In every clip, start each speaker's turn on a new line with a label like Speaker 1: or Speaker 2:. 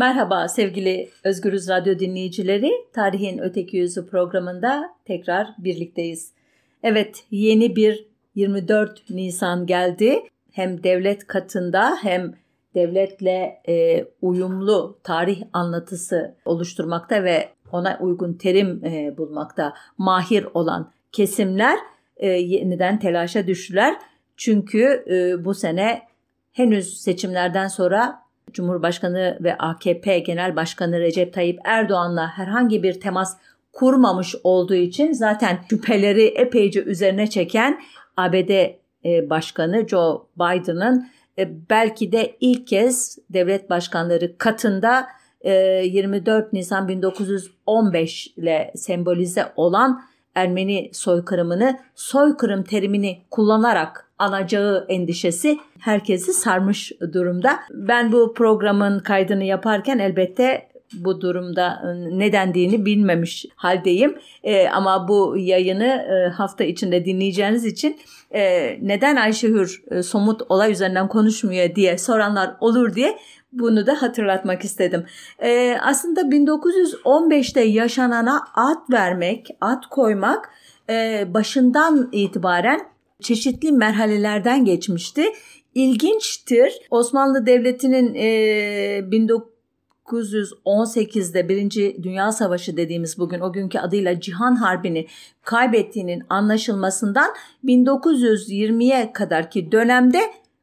Speaker 1: Merhaba sevgili Özgürüz Radyo dinleyicileri. Tarihin Öteki Yüzü programında tekrar birlikteyiz. Evet yeni bir 24 Nisan geldi. Hem devlet katında hem devletle e, uyumlu tarih anlatısı oluşturmakta ve ona uygun terim e, bulmakta mahir olan kesimler e, yeniden telaşa düştüler. Çünkü e, bu sene henüz seçimlerden sonra Cumhurbaşkanı ve AKP Genel Başkanı Recep Tayyip Erdoğan'la herhangi bir temas kurmamış olduğu için zaten şüpheleri epeyce üzerine çeken ABD e, Başkanı Joe Biden'ın e, belki de ilk kez devlet başkanları katında 24 e, Nisan 1915 ile sembolize olan Ermeni soykırımını soykırım terimini kullanarak anacağı endişesi herkesi sarmış durumda. Ben bu programın kaydını yaparken elbette bu durumda ıı, ne dendiğini bilmemiş haldeyim. E, ama bu yayını e, hafta içinde dinleyeceğiniz için e, neden Ayşehür e, somut olay üzerinden konuşmuyor diye soranlar olur diye bunu da hatırlatmak istedim. E, aslında 1915'te yaşanana ad vermek, ad koymak e, başından itibaren çeşitli merhalelerden geçmişti. İlginçtir. Osmanlı Devleti'nin e, 1918'de Birinci Dünya Savaşı dediğimiz bugün o günkü adıyla Cihan Harbi'ni kaybettiğinin anlaşılmasından 1920'ye kadarki dönemde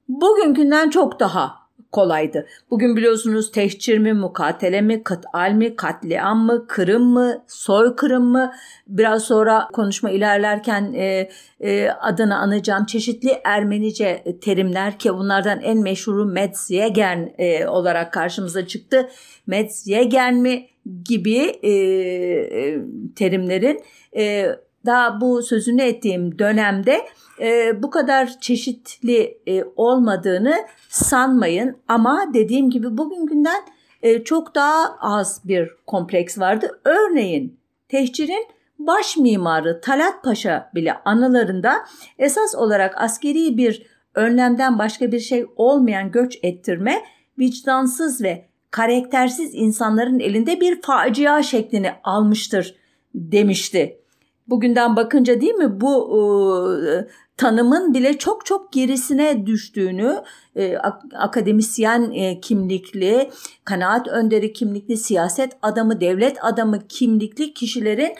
Speaker 1: bugünkünden çok daha kolaydı. Bugün biliyorsunuz tehcir mi, mukatele mi, kıtal mi, katliam mı, kırım mı, soykırım mı? Biraz sonra konuşma ilerlerken e, e, adını anacağım çeşitli Ermenice terimler ki bunlardan en meşhuru Metzjegen e, olarak karşımıza çıktı. Metzjegen mi gibi e, e, terimlerin e, daha bu sözünü ettiğim dönemde e, bu kadar çeşitli e, olmadığını sanmayın. Ama dediğim gibi bugünkünden e, çok daha az bir kompleks vardı. Örneğin tehcirin baş mimarı Talat Paşa bile anılarında esas olarak askeri bir önlemden başka bir şey olmayan göç ettirme vicdansız ve karaktersiz insanların elinde bir facia şeklini almıştır demişti. Bugünden bakınca değil mi bu e, tanımın bile çok çok gerisine düştüğünü e, akademisyen e, kimlikli, kanaat önderi kimlikli, siyaset adamı, devlet adamı kimlikli kişilerin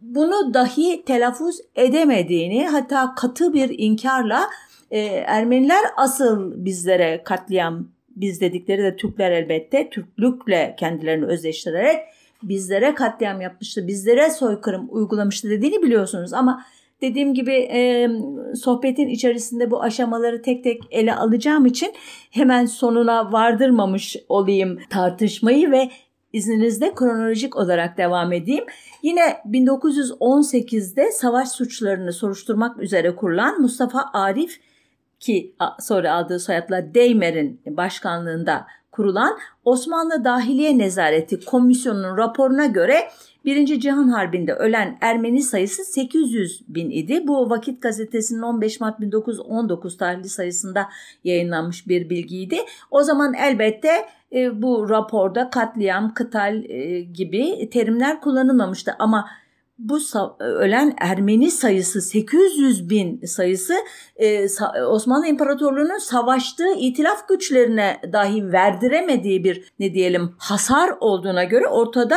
Speaker 1: bunu dahi telaffuz edemediğini hatta katı bir inkarla e, Ermeniler asıl bizlere katliam biz dedikleri de Türkler elbette Türklükle kendilerini özleştirerek bizlere katliam yapmıştı, bizlere soykırım uygulamıştı dediğini biliyorsunuz ama dediğim gibi e, sohbetin içerisinde bu aşamaları tek tek ele alacağım için hemen sonuna vardırmamış olayım tartışmayı ve izninizle kronolojik olarak devam edeyim. Yine 1918'de savaş suçlarını soruşturmak üzere kurulan Mustafa Arif ki sonra aldığı soyadla Deymer'in başkanlığında kurulan Osmanlı Dahiliye Nezareti Komisyonu'nun raporuna göre Birinci Cihan Harbi'nde ölen Ermeni sayısı 800 bin idi. Bu Vakit Gazetesi'nin 15 Mart 1919 tarihli sayısında yayınlanmış bir bilgiydi. O zaman elbette e, bu raporda katliam, kıtal e, gibi terimler kullanılmamıştı ama bu ölen Ermeni sayısı 800 bin sayısı e, Osmanlı İmparatorluğu'nun savaştığı itilaf güçlerine dahi verdiremediği bir ne diyelim hasar olduğuna göre ortada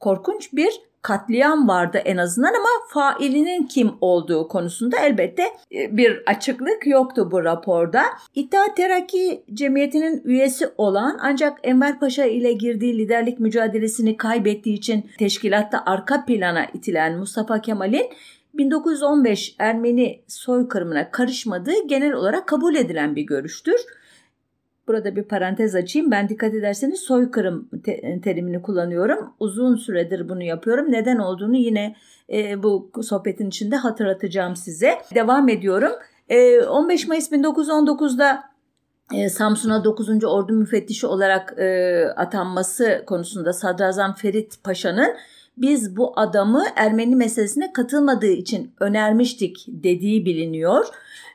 Speaker 1: korkunç bir katliam vardı en azından ama failinin kim olduğu konusunda elbette e, bir açıklık yoktu bu raporda. İttihat Terakki Cemiyeti'nin üyesi olan ancak Enver Paşa ile girdiği liderlik mücadelesini kaybettiği için teşkilatta arka plana itilen Mustafa Kemal'in 1915 Ermeni soykırımına karışmadığı genel olarak kabul edilen bir görüştür. Burada bir parantez açayım. Ben dikkat ederseniz soykırım te- terimini kullanıyorum. Uzun süredir bunu yapıyorum. Neden olduğunu yine e, bu sohbetin içinde hatırlatacağım size. Devam ediyorum. E, 15 Mayıs 1919'da e, Samsun'a 9. Ordu Müfettişi olarak e, atanması konusunda Sadrazam Ferit Paşa'nın biz bu adamı Ermeni meselesine katılmadığı için önermiştik dediği biliniyor.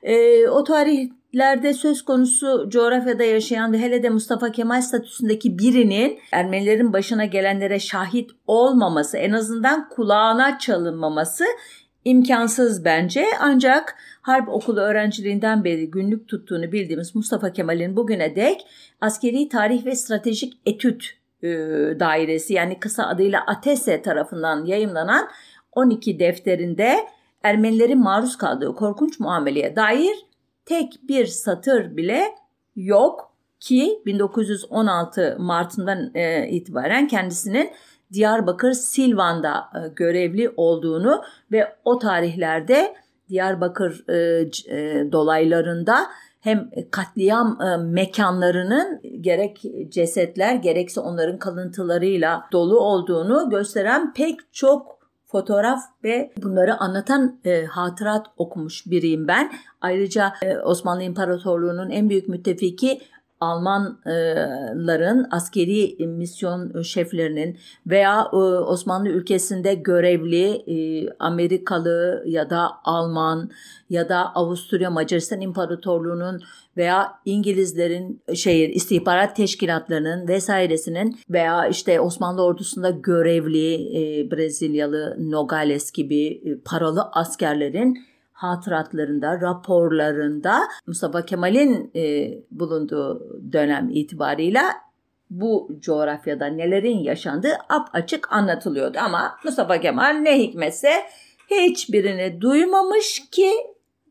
Speaker 1: E, o tarih Ermenilerde söz konusu coğrafyada yaşayan ve hele de Mustafa Kemal statüsündeki birinin Ermenilerin başına gelenlere şahit olmaması, en azından kulağına çalınmaması imkansız bence. Ancak harp okulu öğrenciliğinden beri günlük tuttuğunu bildiğimiz Mustafa Kemal'in bugüne dek askeri tarih ve stratejik etüt e, dairesi yani kısa adıyla ATESE tarafından yayımlanan 12 defterinde Ermenilerin maruz kaldığı korkunç muameleye dair tek bir satır bile yok ki 1916 Mart'ından e, itibaren kendisinin Diyarbakır Silvan'da e, görevli olduğunu ve o tarihlerde Diyarbakır e, e, dolaylarında hem katliam e, mekanlarının gerek cesetler gerekse onların kalıntılarıyla dolu olduğunu gösteren pek çok fotoğraf ve bunları anlatan e, hatırat okumuş biriyim ben. Ayrıca e, Osmanlı İmparatorluğu'nun en büyük müttefiki Almanların askeri misyon şeflerinin veya e, Osmanlı ülkesinde görevli e, Amerikalı ya da Alman ya da Avusturya Macaristan İmparatorluğu'nun veya İngilizlerin şehir istihbarat teşkilatlarının vesairesinin veya işte Osmanlı ordusunda görevli e, Brezilyalı Nogales gibi paralı askerlerin hatıratlarında, raporlarında Mustafa Kemal'in e, bulunduğu dönem itibarıyla bu coğrafyada nelerin yaşandığı ap açık anlatılıyordu. Ama Mustafa Kemal ne hikmetse hiçbirini duymamış ki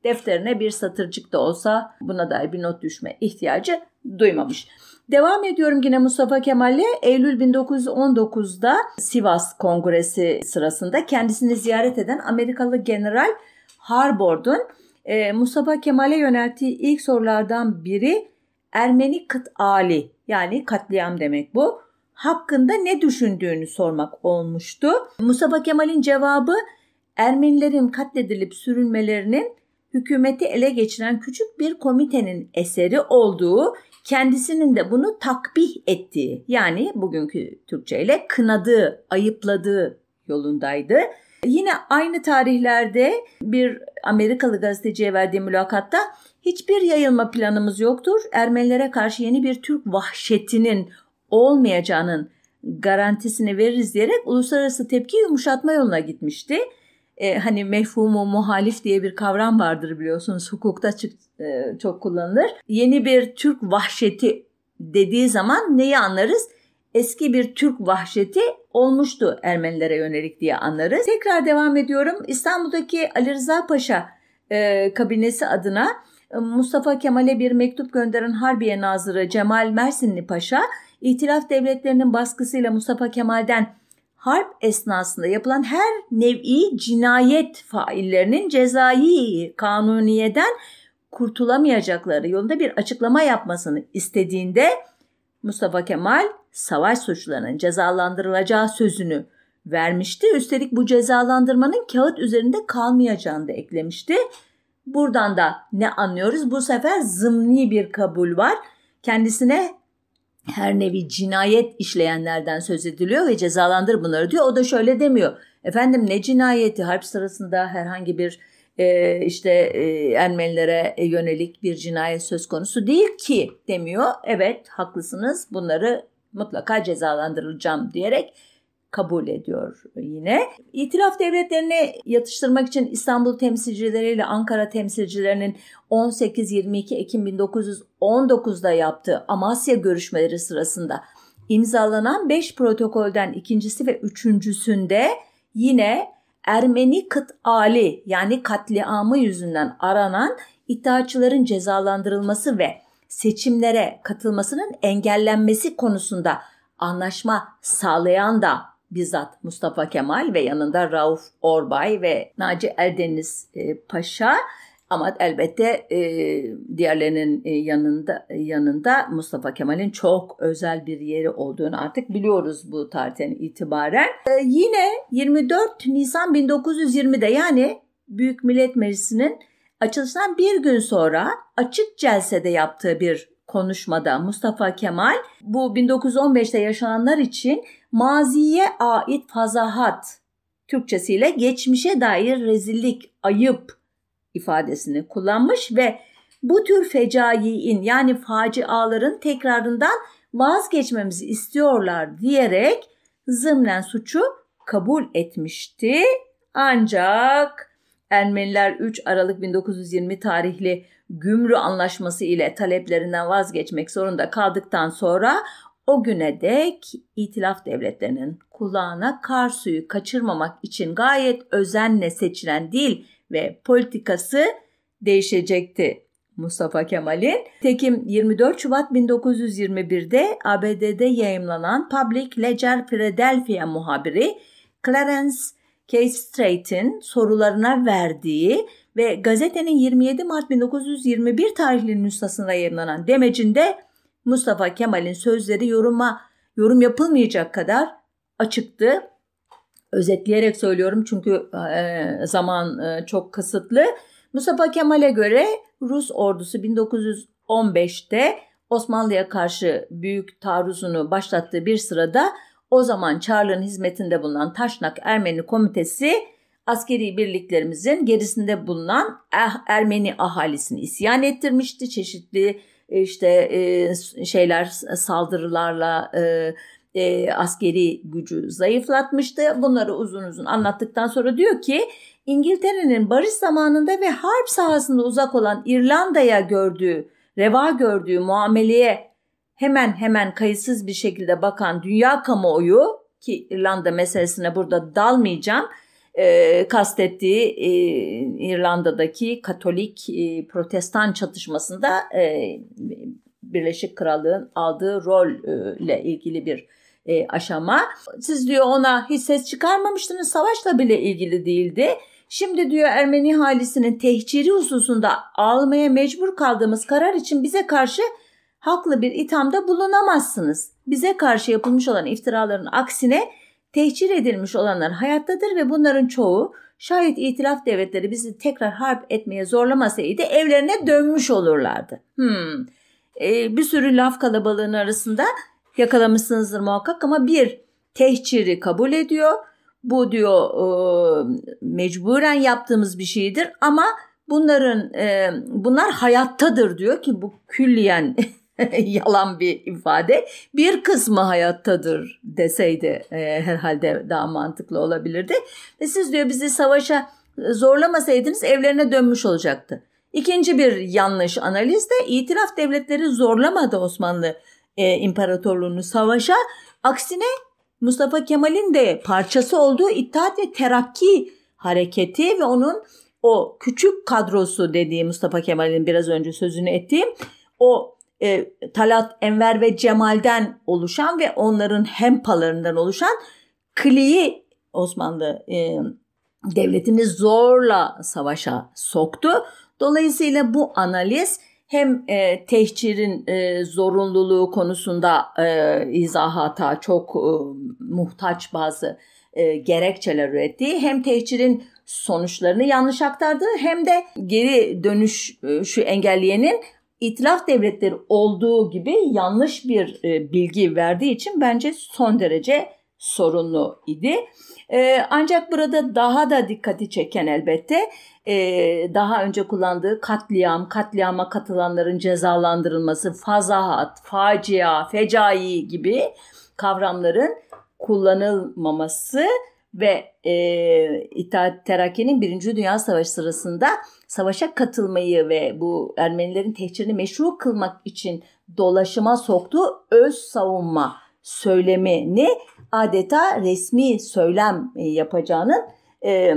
Speaker 1: defterine bir satırcık da olsa buna dair bir not düşme ihtiyacı duymamış. Devam ediyorum yine Mustafa Kemal'le Eylül 1919'da Sivas Kongresi sırasında kendisini ziyaret eden Amerikalı General Harbord'un e, Mustafa Kemal'e yönelttiği ilk sorulardan biri Ermeni kıt ali yani katliam demek bu hakkında ne düşündüğünü sormak olmuştu. Mustafa Kemal'in cevabı Ermenilerin katledilip sürülmelerinin hükümeti ele geçiren küçük bir komitenin eseri olduğu, kendisinin de bunu takbih ettiği yani bugünkü Türkçe ile kınadığı, ayıpladığı yolundaydı. Yine aynı tarihlerde bir Amerikalı gazeteciye verdiği mülakatta hiçbir yayılma planımız yoktur. Ermenilere karşı yeni bir Türk vahşetinin olmayacağının garantisini veririz diyerek uluslararası tepki yumuşatma yoluna gitmişti. Ee, hani mefhumu muhalif diye bir kavram vardır biliyorsunuz hukukta e, çok kullanılır. Yeni bir Türk vahşeti dediği zaman neyi anlarız? Eski bir Türk vahşeti olmuştu Ermenilere yönelik diye anlarız. Tekrar devam ediyorum. İstanbul'daki Ali Rıza Paşa e, kabinesi adına e, Mustafa Kemal'e bir mektup gönderen Harbiye Nazırı Cemal Mersinli Paşa, İtilaf devletlerinin baskısıyla Mustafa Kemal'den harp esnasında yapılan her nevi cinayet faillerinin cezai kanuniyeden kurtulamayacakları yolunda bir açıklama yapmasını istediğinde Mustafa Kemal savaş suçlarının cezalandırılacağı sözünü vermişti. Üstelik bu cezalandırmanın kağıt üzerinde kalmayacağını da eklemişti. Buradan da ne anlıyoruz? Bu sefer zımni bir kabul var. Kendisine her nevi cinayet işleyenlerden söz ediliyor ve cezalandır bunları diyor. O da şöyle demiyor. Efendim ne cinayeti? Harp sırasında herhangi bir e, işte e, Ermenilere yönelik bir cinayet söz konusu değil ki demiyor. Evet haklısınız bunları mutlaka cezalandırılacağım diyerek kabul ediyor yine. İtilaf devletlerini yatıştırmak için İstanbul temsilcileriyle Ankara temsilcilerinin 18-22 Ekim 1919'da yaptığı Amasya görüşmeleri sırasında imzalanan 5 protokolden ikincisi ve üçüncüsünde yine Ermeni kıt ali yani katliamı yüzünden aranan iddiaçıların cezalandırılması ve seçimlere katılmasının engellenmesi konusunda anlaşma sağlayan da bizzat Mustafa Kemal ve yanında Rauf Orbay ve Naci Eldeniz e, Paşa ama elbette e, diğerlerinin e, yanında yanında Mustafa Kemal'in çok özel bir yeri olduğunu artık biliyoruz bu tarihten itibaren. E, yine 24 Nisan 1920'de yani Büyük Millet Meclisi'nin açılışından bir gün sonra açık celsede yaptığı bir konuşmada Mustafa Kemal bu 1915'te yaşananlar için maziye ait fazahat Türkçesiyle geçmişe dair rezillik, ayıp ifadesini kullanmış ve bu tür fecaiin yani faciaların tekrarından vazgeçmemizi istiyorlar diyerek zımnen suçu kabul etmişti. Ancak Ermeniler 3 Aralık 1920 tarihli Gümrü Anlaşması ile taleplerinden vazgeçmek zorunda kaldıktan sonra o güne dek itilaf devletlerinin kulağına kar suyu kaçırmamak için gayet özenle seçilen dil ve politikası değişecekti. Mustafa Kemal'in. Tekim 24 Şubat 1921'de ABD'de yayımlanan Public Ledger Philadelphia muhabiri Clarence K. Straight'in sorularına verdiği ve gazetenin 27 Mart 1921 tarihli nüshasında yayınlanan demecinde Mustafa Kemal'in sözleri yoruma yorum yapılmayacak kadar açıktı. Özetleyerek söylüyorum çünkü e, zaman e, çok kısıtlı. Mustafa Kemal'e göre Rus ordusu 1915'te Osmanlı'ya karşı büyük taarruzunu başlattığı bir sırada o zaman Çarlı'nın hizmetinde bulunan Taşnak Ermeni Komitesi askeri birliklerimizin gerisinde bulunan er Ermeni ahalisini isyan ettirmişti. Çeşitli işte e, şeyler saldırılarla e, askeri gücü zayıflatmıştı. Bunları uzun uzun anlattıktan sonra diyor ki İngiltere'nin barış zamanında ve harp sahasında uzak olan İrlanda'ya gördüğü, reva gördüğü muameleye hemen hemen kayıtsız bir şekilde bakan dünya kamuoyu ki İrlanda meselesine burada dalmayacağım e, kastettiği e, İrlanda'daki Katolik e, Protestan çatışmasında e, Birleşik Krallığın aldığı rolle ilgili bir e, aşama. Siz diyor ona hiç ses çıkarmamıştınız savaşla bile ilgili değildi. Şimdi diyor Ermeni halisinin tehciri hususunda almaya mecbur kaldığımız karar için bize karşı haklı bir ithamda bulunamazsınız. Bize karşı yapılmış olan iftiraların aksine tehcir edilmiş olanlar hayattadır ve bunların çoğu şayet itilaf devletleri bizi tekrar harp etmeye zorlamasaydı evlerine dönmüş olurlardı. Hmm. Ee, bir sürü laf kalabalığının arasında yakalamışsınızdır muhakkak ama bir tehciri kabul ediyor. Bu diyor e, mecburen yaptığımız bir şeydir ama bunların e, bunlar hayattadır diyor ki bu külliyen yalan bir ifade. Bir kısmı hayattadır deseydi e, herhalde daha mantıklı olabilirdi. Ve siz diyor bizi savaşa zorlamasaydınız evlerine dönmüş olacaktı. İkinci bir yanlış analiz de itiraf devletleri zorlamadı Osmanlı e, İmparatorluğunu savaşa. Aksine Mustafa Kemal'in de parçası olduğu İttihat ve Terakki hareketi ve onun o küçük kadrosu dediği Mustafa Kemal'in biraz önce sözünü ettiğim o e, Talat, Enver ve Cemal'den oluşan ve onların hempalarından oluşan kliği Osmanlı e, devletini zorla savaşa soktu. Dolayısıyla bu analiz hem e, tehcirin e, zorunluluğu konusunda e, izahata çok e, muhtaç bazı e, gerekçeler ürettiği hem tehcirin sonuçlarını yanlış aktardığı hem de geri dönüş e, şu engelleyenin itilaf devletleri olduğu gibi yanlış bir e, bilgi verdiği için bence son derece sorunlu idi. E, ancak burada daha da dikkati çeken elbette daha önce kullandığı katliam, katliama katılanların cezalandırılması, fazahat, facia, fecai gibi kavramların kullanılmaması ve e, İttihat Terakki'nin Birinci Dünya Savaşı sırasında savaşa katılmayı ve bu Ermenilerin tehcirini meşru kılmak için dolaşıma soktuğu öz savunma söylemini adeta resmi söylem yapacağının e,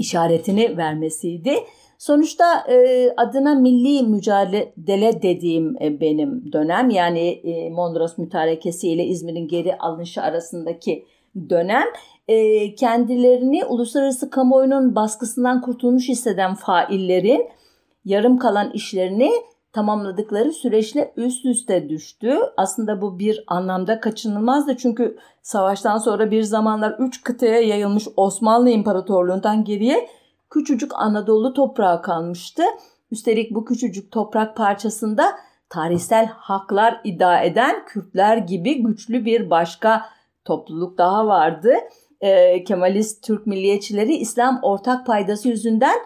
Speaker 1: işaretini vermesiydi. Sonuçta e, adına milli mücadele dediğim e, benim dönem yani e, Mondros Mütarekesi ile İzmir'in geri alınışı arasındaki dönem e, kendilerini uluslararası kamuoyunun baskısından kurtulmuş hisseden faillerin yarım kalan işlerini tamamladıkları süreçle üst üste düştü. Aslında bu bir anlamda kaçınılmazdı çünkü savaştan sonra bir zamanlar üç kıtaya yayılmış Osmanlı İmparatorluğundan geriye küçücük Anadolu toprağı kalmıştı. Üstelik bu küçücük toprak parçasında tarihsel haklar iddia eden Kürtler gibi güçlü bir başka topluluk daha vardı. E, Kemalist Türk milliyetçileri İslam ortak paydası yüzünden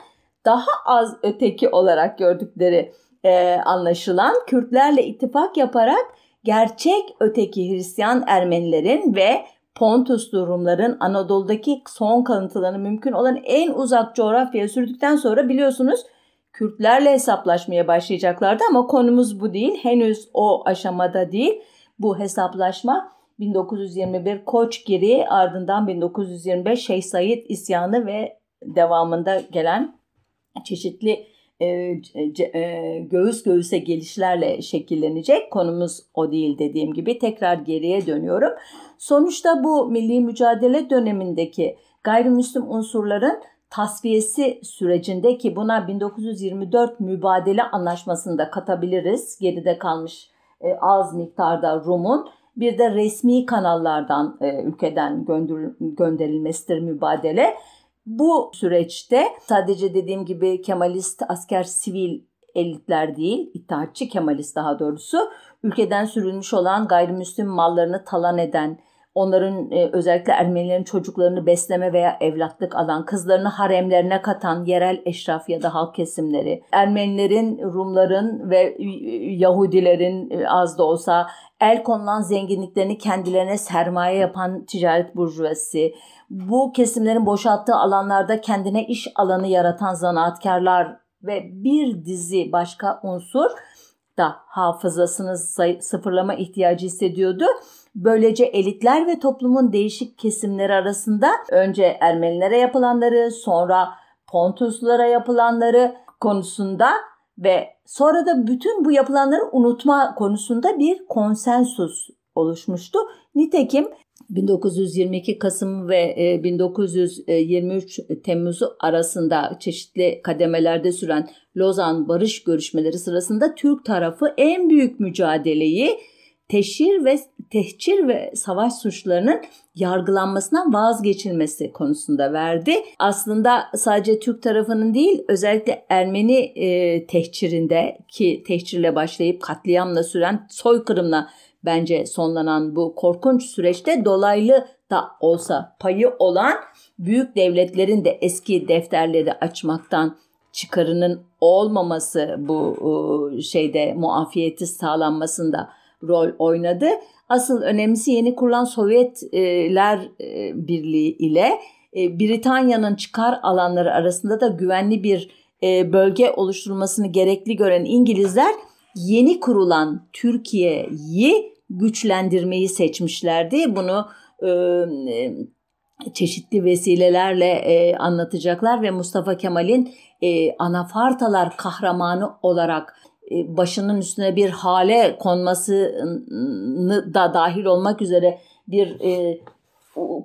Speaker 1: daha az öteki olarak gördükleri e, anlaşılan Kürtlerle ittifak yaparak gerçek öteki Hristiyan Ermenilerin ve Pontuslu Rumların Anadolu'daki son kalıntılarını mümkün olan en uzak coğrafyaya sürdükten sonra biliyorsunuz Kürtlerle hesaplaşmaya başlayacaklardı ama konumuz bu değil. Henüz o aşamada değil. Bu hesaplaşma 1921 Koçgiri ardından 1925 Şeyh Said isyanı ve devamında gelen çeşitli e, e, göğüs göğüse gelişlerle şekillenecek. Konumuz o değil dediğim gibi tekrar geriye dönüyorum. Sonuçta bu milli mücadele dönemindeki gayrimüslim unsurların tasfiyesi sürecindeki buna 1924 mübadele anlaşmasında katabiliriz. Geride kalmış e, az miktarda Rum'un bir de resmi kanallardan e, ülkeden gönderilmesidir mübadele. Bu süreçte sadece dediğim gibi Kemalist asker sivil elitler değil, itaatçı Kemalist daha doğrusu, ülkeden sürülmüş olan gayrimüslim mallarını talan eden, onların e, özellikle Ermenilerin çocuklarını besleme veya evlatlık alan, kızlarını haremlerine katan yerel eşraf ya da halk kesimleri, Ermenilerin, Rumların ve Yahudilerin e, az da olsa el konulan zenginliklerini kendilerine sermaye yapan ticaret burjuvası, bu kesimlerin boşalttığı alanlarda kendine iş alanı yaratan zanaatkarlar ve bir dizi başka unsur da hafızasını sıfırlama ihtiyacı hissediyordu. Böylece elitler ve toplumun değişik kesimleri arasında önce Ermenilere yapılanları, sonra Pontuslulara yapılanları konusunda ve sonra da bütün bu yapılanları unutma konusunda bir konsensus oluşmuştu. Nitekim 1922 Kasım ve 1923 e, Temmuz'u arasında çeşitli kademelerde süren Lozan barış görüşmeleri sırasında Türk tarafı en büyük mücadeleyi teşhir ve tehcir ve savaş suçlarının yargılanmasından vazgeçilmesi konusunda verdi. Aslında sadece Türk tarafının değil özellikle Ermeni e, tehcirinde ki tehcirle başlayıp katliamla süren soykırımla bence sonlanan bu korkunç süreçte dolaylı da olsa payı olan büyük devletlerin de eski defterleri açmaktan çıkarının olmaması bu şeyde muafiyeti sağlanmasında rol oynadı. Asıl önemlisi yeni kurulan Sovyetler e, Birliği ile e, Britanya'nın çıkar alanları arasında da güvenli bir e, bölge oluşturulmasını gerekli gören İngilizler yeni kurulan Türkiye'yi güçlendirmeyi seçmişlerdi. Bunu e, e, çeşitli vesilelerle e, anlatacaklar ve Mustafa Kemal'in e, anafartalar kahramanı olarak e, başının üstüne bir hale konmasını da dahil olmak üzere bir e,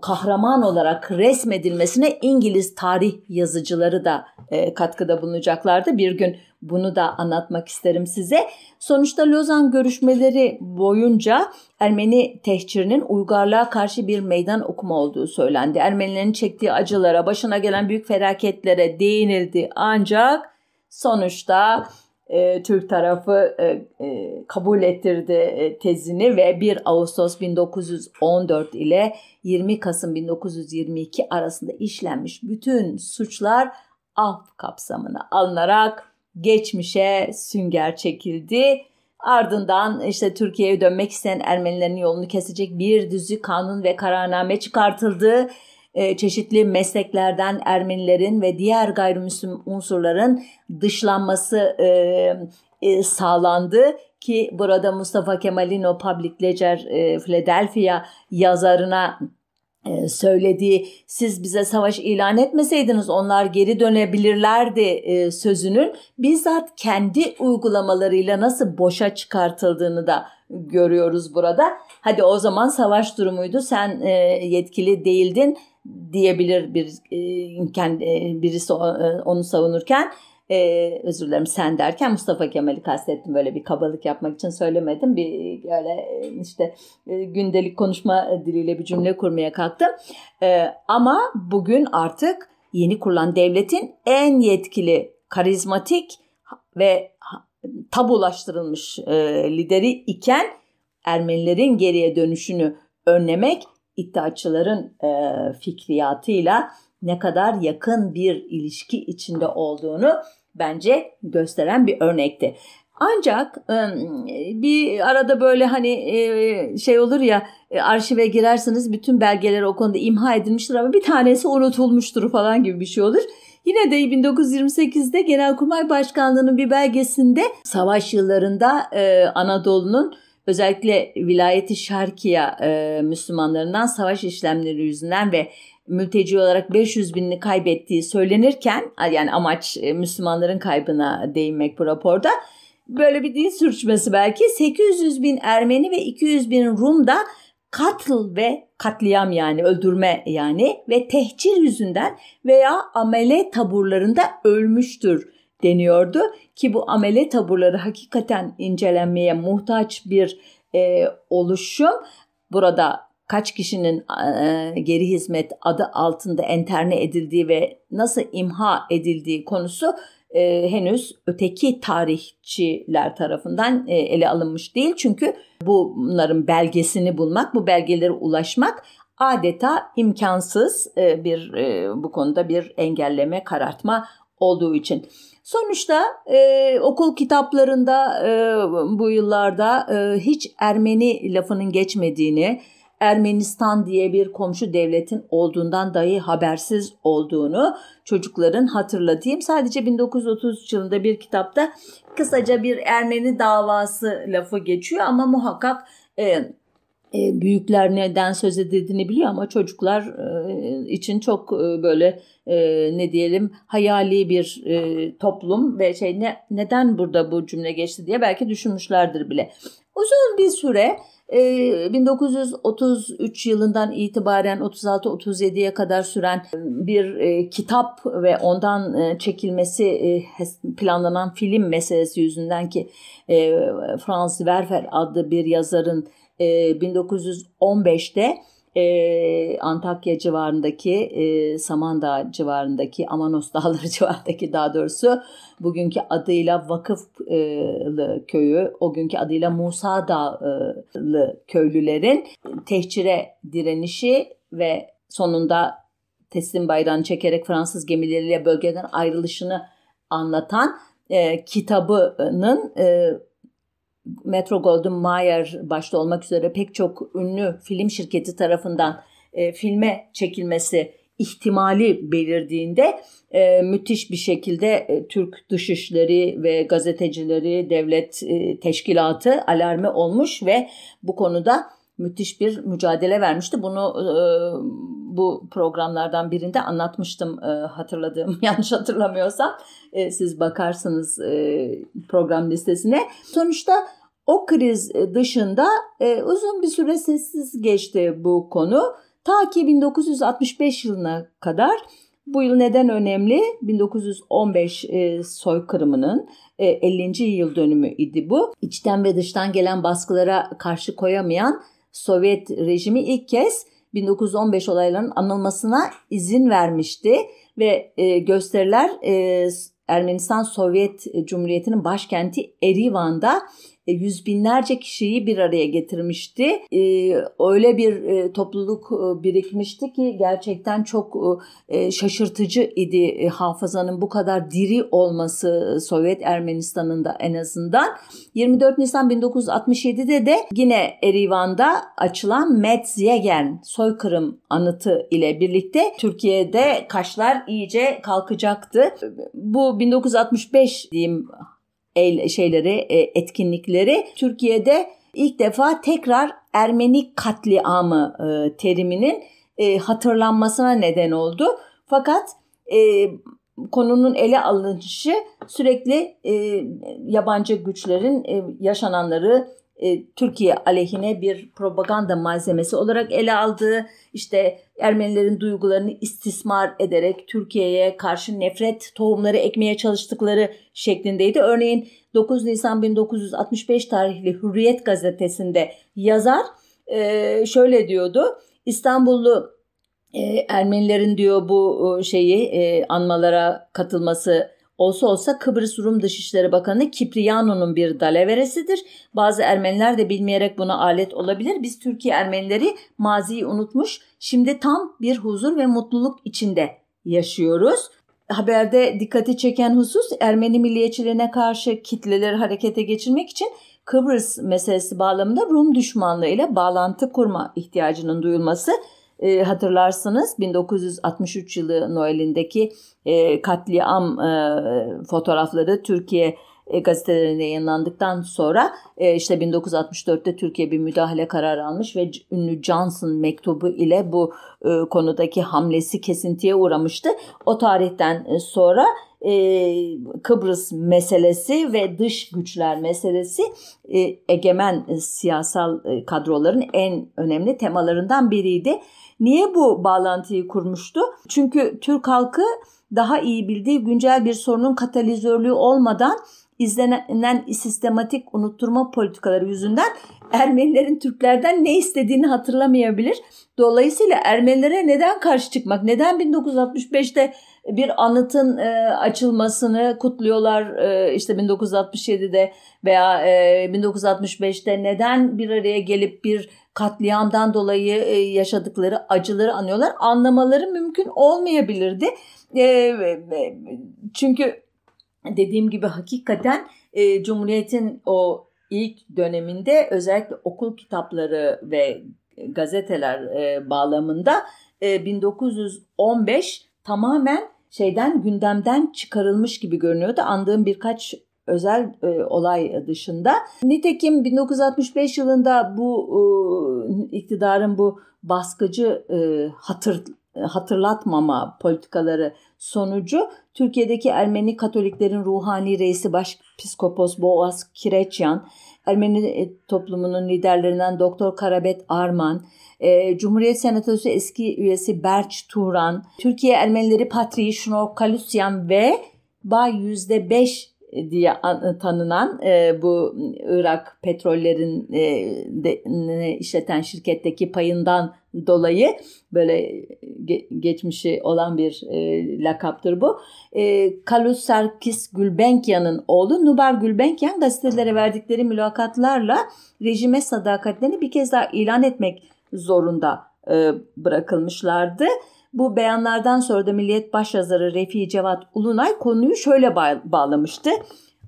Speaker 1: kahraman olarak resmedilmesine İngiliz tarih yazıcıları da e, katkıda bulunacaklardı. Bir gün bunu da anlatmak isterim size. Sonuçta Lozan görüşmeleri boyunca Ermeni tehcirinin uygarlığa karşı bir meydan okuma olduğu söylendi. Ermenilerin çektiği acılara, başına gelen büyük felaketlere değinildi. Ancak sonuçta e, Türk tarafı e, e, kabul ettirdi e, tezini ve 1 Ağustos 1914 ile 20 Kasım 1922 arasında işlenmiş bütün suçlar af kapsamına alınarak geçmişe sünger çekildi. Ardından işte Türkiye'ye dönmek isteyen Ermenilerin yolunu kesecek bir düzü kanun ve kararname çıkartıldı. E, çeşitli mesleklerden Ermenilerin ve diğer gayrimüslim unsurların dışlanması e, e, sağlandı ki burada Mustafa Kemal'in o Public Ledger e, Philadelphia yazarına söylediği siz bize savaş ilan etmeseydiniz onlar geri dönebilirlerdi e, sözünün bizzat kendi uygulamalarıyla nasıl boşa çıkartıldığını da görüyoruz burada. Hadi o zaman savaş durumuydu sen e, yetkili değildin diyebilir bir kendi birisi onu savunurken ee, özür dilerim sen derken Mustafa Kemal'i kastettim böyle bir kabalık yapmak için söylemedim. Bir öyle işte e, gündelik konuşma diliyle bir cümle kurmaya kalktım. Ee, ama bugün artık yeni kurulan devletin en yetkili, karizmatik ve tabulaştırılmış e, lideri iken Ermenilerin geriye dönüşünü önlemek iddiaçıların e, fikriyatıyla ne kadar yakın bir ilişki içinde olduğunu bence gösteren bir örnekti. Ancak bir arada böyle hani şey olur ya arşive girersiniz bütün belgeler o konuda imha edilmiştir ama bir tanesi unutulmuştur falan gibi bir şey olur. Yine de 1928'de Genelkurmay Başkanlığı'nın bir belgesinde savaş yıllarında Anadolu'nun özellikle vilayeti Şarkiya Müslümanlarından savaş işlemleri yüzünden ve mülteci olarak 500 binini kaybettiği söylenirken yani amaç Müslümanların kaybına değinmek bu raporda böyle bir dil sürçmesi belki 800 bin Ermeni ve 200 bin Rum da katl ve katliam yani öldürme yani ve tehcir yüzünden veya amele taburlarında ölmüştür deniyordu ki bu amele taburları hakikaten incelenmeye muhtaç bir e, oluşum. Burada kaç kişinin e, geri hizmet adı altında enterne edildiği ve nasıl imha edildiği konusu e, henüz öteki tarihçiler tarafından e, ele alınmış değil. Çünkü bunların belgesini bulmak, bu belgelere ulaşmak adeta imkansız e, bir e, bu konuda bir engelleme, karartma olduğu için. Sonuçta e, okul kitaplarında e, bu yıllarda e, hiç Ermeni lafının geçmediğini, Ermenistan diye bir komşu devletin olduğundan dahi habersiz olduğunu çocukların hatırlatayım. Sadece 1930 yılında bir kitapta kısaca bir Ermeni davası lafı geçiyor ama muhakkak e, e, büyükler neden söz edildiğini biliyor ama çocuklar e, için çok e, böyle e, ne diyelim hayali bir e, toplum ve şey ne neden burada bu cümle geçti diye belki düşünmüşlerdir bile. Uzun bir süre 1933 ee, yılından itibaren 36-37'ye kadar süren bir e, kitap ve ondan e, çekilmesi e, planlanan film meselesi yüzünden ki Franz Werfer adlı bir yazarın 1915'te e, Antakya civarındaki, e, Samandağ civarındaki, Amanos Dağları civarındaki daha doğrusu bugünkü adıyla Vakıflı köyü, o günkü adıyla Musa Dağlı köylülerin tehcire direnişi ve sonunda teslim bayrağını çekerek Fransız gemileriyle bölgeden ayrılışını anlatan e, kitabının e, Metro Golden Mayer başta olmak üzere pek çok ünlü film şirketi tarafından e, filme çekilmesi ihtimali belirdiğinde e, müthiş bir şekilde e, Türk dışişleri ve gazetecileri, devlet e, teşkilatı alarme olmuş ve bu konuda müthiş bir mücadele vermişti. Bunu e, bu programlardan birinde anlatmıştım e, hatırladığım yanlış hatırlamıyorsam. E, siz bakarsınız e, program listesine. Sonuçta o kriz e, dışında e, uzun bir süre sessiz geçti bu konu. Ta ki 1965 yılına kadar bu yıl neden önemli? 1915 e, soykırımının e, 50. yıl dönümü idi bu. İçten ve dıştan gelen baskılara karşı koyamayan Sovyet rejimi ilk kez 1915 olaylarının anılmasına izin vermişti ve e, gösteriler e, Ermenistan Sovyet Cumhuriyeti'nin başkenti Erivan'da e, yüz binlerce kişiyi bir araya getirmişti. E, öyle bir e, topluluk birikmişti ki gerçekten çok şaşırtıcı idi hafızanın bu kadar diri olması Sovyet Ermenistan'ında en azından. 24 Nisan 1967'de de yine Erivan'da açılan Metzyegen soykırım anıtı ile birlikte Türkiye'de kaşlar iyice kalkacaktı. Bu 1965 diyeyim şeyleri, e, etkinlikleri Türkiye'de ilk defa tekrar Ermeni katliamı e, teriminin e, hatırlanmasına neden oldu. Fakat konunun ele alınışı sürekli yabancı güçlerin yaşananları e, Türkiye aleyhine bir propaganda malzemesi olarak ele aldığı, işte Ermenilerin duygularını istismar ederek Türkiye'ye karşı nefret tohumları ekmeye çalıştıkları şeklindeydi. Örneğin 9 Nisan 1965 tarihli Hürriyet gazetesinde yazar e, şöyle diyordu. İstanbullu e, Ermenilerin diyor bu şeyi anmalara katılması Olsa olsa Kıbrıs Rum Dışişleri Bakanı Kipriano'nun bir dalaveresidir. Bazı Ermeniler de bilmeyerek buna alet olabilir. Biz Türkiye Ermenileri maziyi unutmuş. Şimdi tam bir huzur ve mutluluk içinde yaşıyoruz. haberde dikkati çeken husus Ermeni milliyetçiliğine karşı kitleleri harekete geçirmek için Kıbrıs meselesi bağlamında Rum düşmanlığı ile bağlantı kurma ihtiyacının duyulması. E, hatırlarsınız 1963 yılı Noel'indeki e, katliam e, fotoğrafları Türkiye e, gazetelerinde yayınlandıktan sonra e, işte 1964'te Türkiye bir müdahale kararı almış ve ünlü Johnson mektubu ile bu e, konudaki hamlesi kesintiye uğramıştı. O tarihten sonra Kıbrıs meselesi ve dış güçler meselesi egemen siyasal kadroların en önemli temalarından biriydi. Niye bu bağlantıyı kurmuştu? Çünkü Türk halkı daha iyi bildiği güncel bir sorunun katalizörlüğü olmadan izlenen sistematik unutturma politikaları yüzünden Ermenilerin Türklerden ne istediğini hatırlamayabilir. Dolayısıyla Ermenilere neden karşı çıkmak, neden 1965'te bir anıtın e, açılmasını kutluyorlar e, işte 1967'de veya e, 1965'te neden bir araya gelip bir katliamdan dolayı e, yaşadıkları acıları anıyorlar anlamaları mümkün olmayabilirdi. E, çünkü dediğim gibi hakikaten e, Cumhuriyet'in o ilk döneminde özellikle okul kitapları ve gazeteler e, bağlamında e, 1915 tamamen şeyden gündemden çıkarılmış gibi görünüyordu. Andığım birkaç özel e, olay dışında. Nitekim 1965 yılında bu e, iktidarın bu baskıcı e, hatır hatırlatmama politikaları sonucu Türkiye'deki Ermeni Katoliklerin ruhani reisi Başpiskopos Boğaz Kireçyan, Ermeni e, toplumunun liderlerinden Doktor Karabet Arman, e, Cumhuriyet Senatosu eski üyesi Berç Turan, Türkiye Ermenileri Patriği Şnor Kalusyan ve Bay %5 diye tanınan e, bu Irak petrollerin e, de, işleten şirketteki payından dolayı böyle ge, geçmişi olan bir e, lakaptır bu. E, Kalus Sarkis Gülbenkyan'ın oğlu Nubar Gülbenkyan gazetelere verdikleri mülakatlarla rejime sadakatlerini bir kez daha ilan etmek zorunda e, bırakılmışlardı. Bu beyanlardan sonra da Milliyet Başyazarı Refi Cevat Ulunay konuyu şöyle bağlamıştı.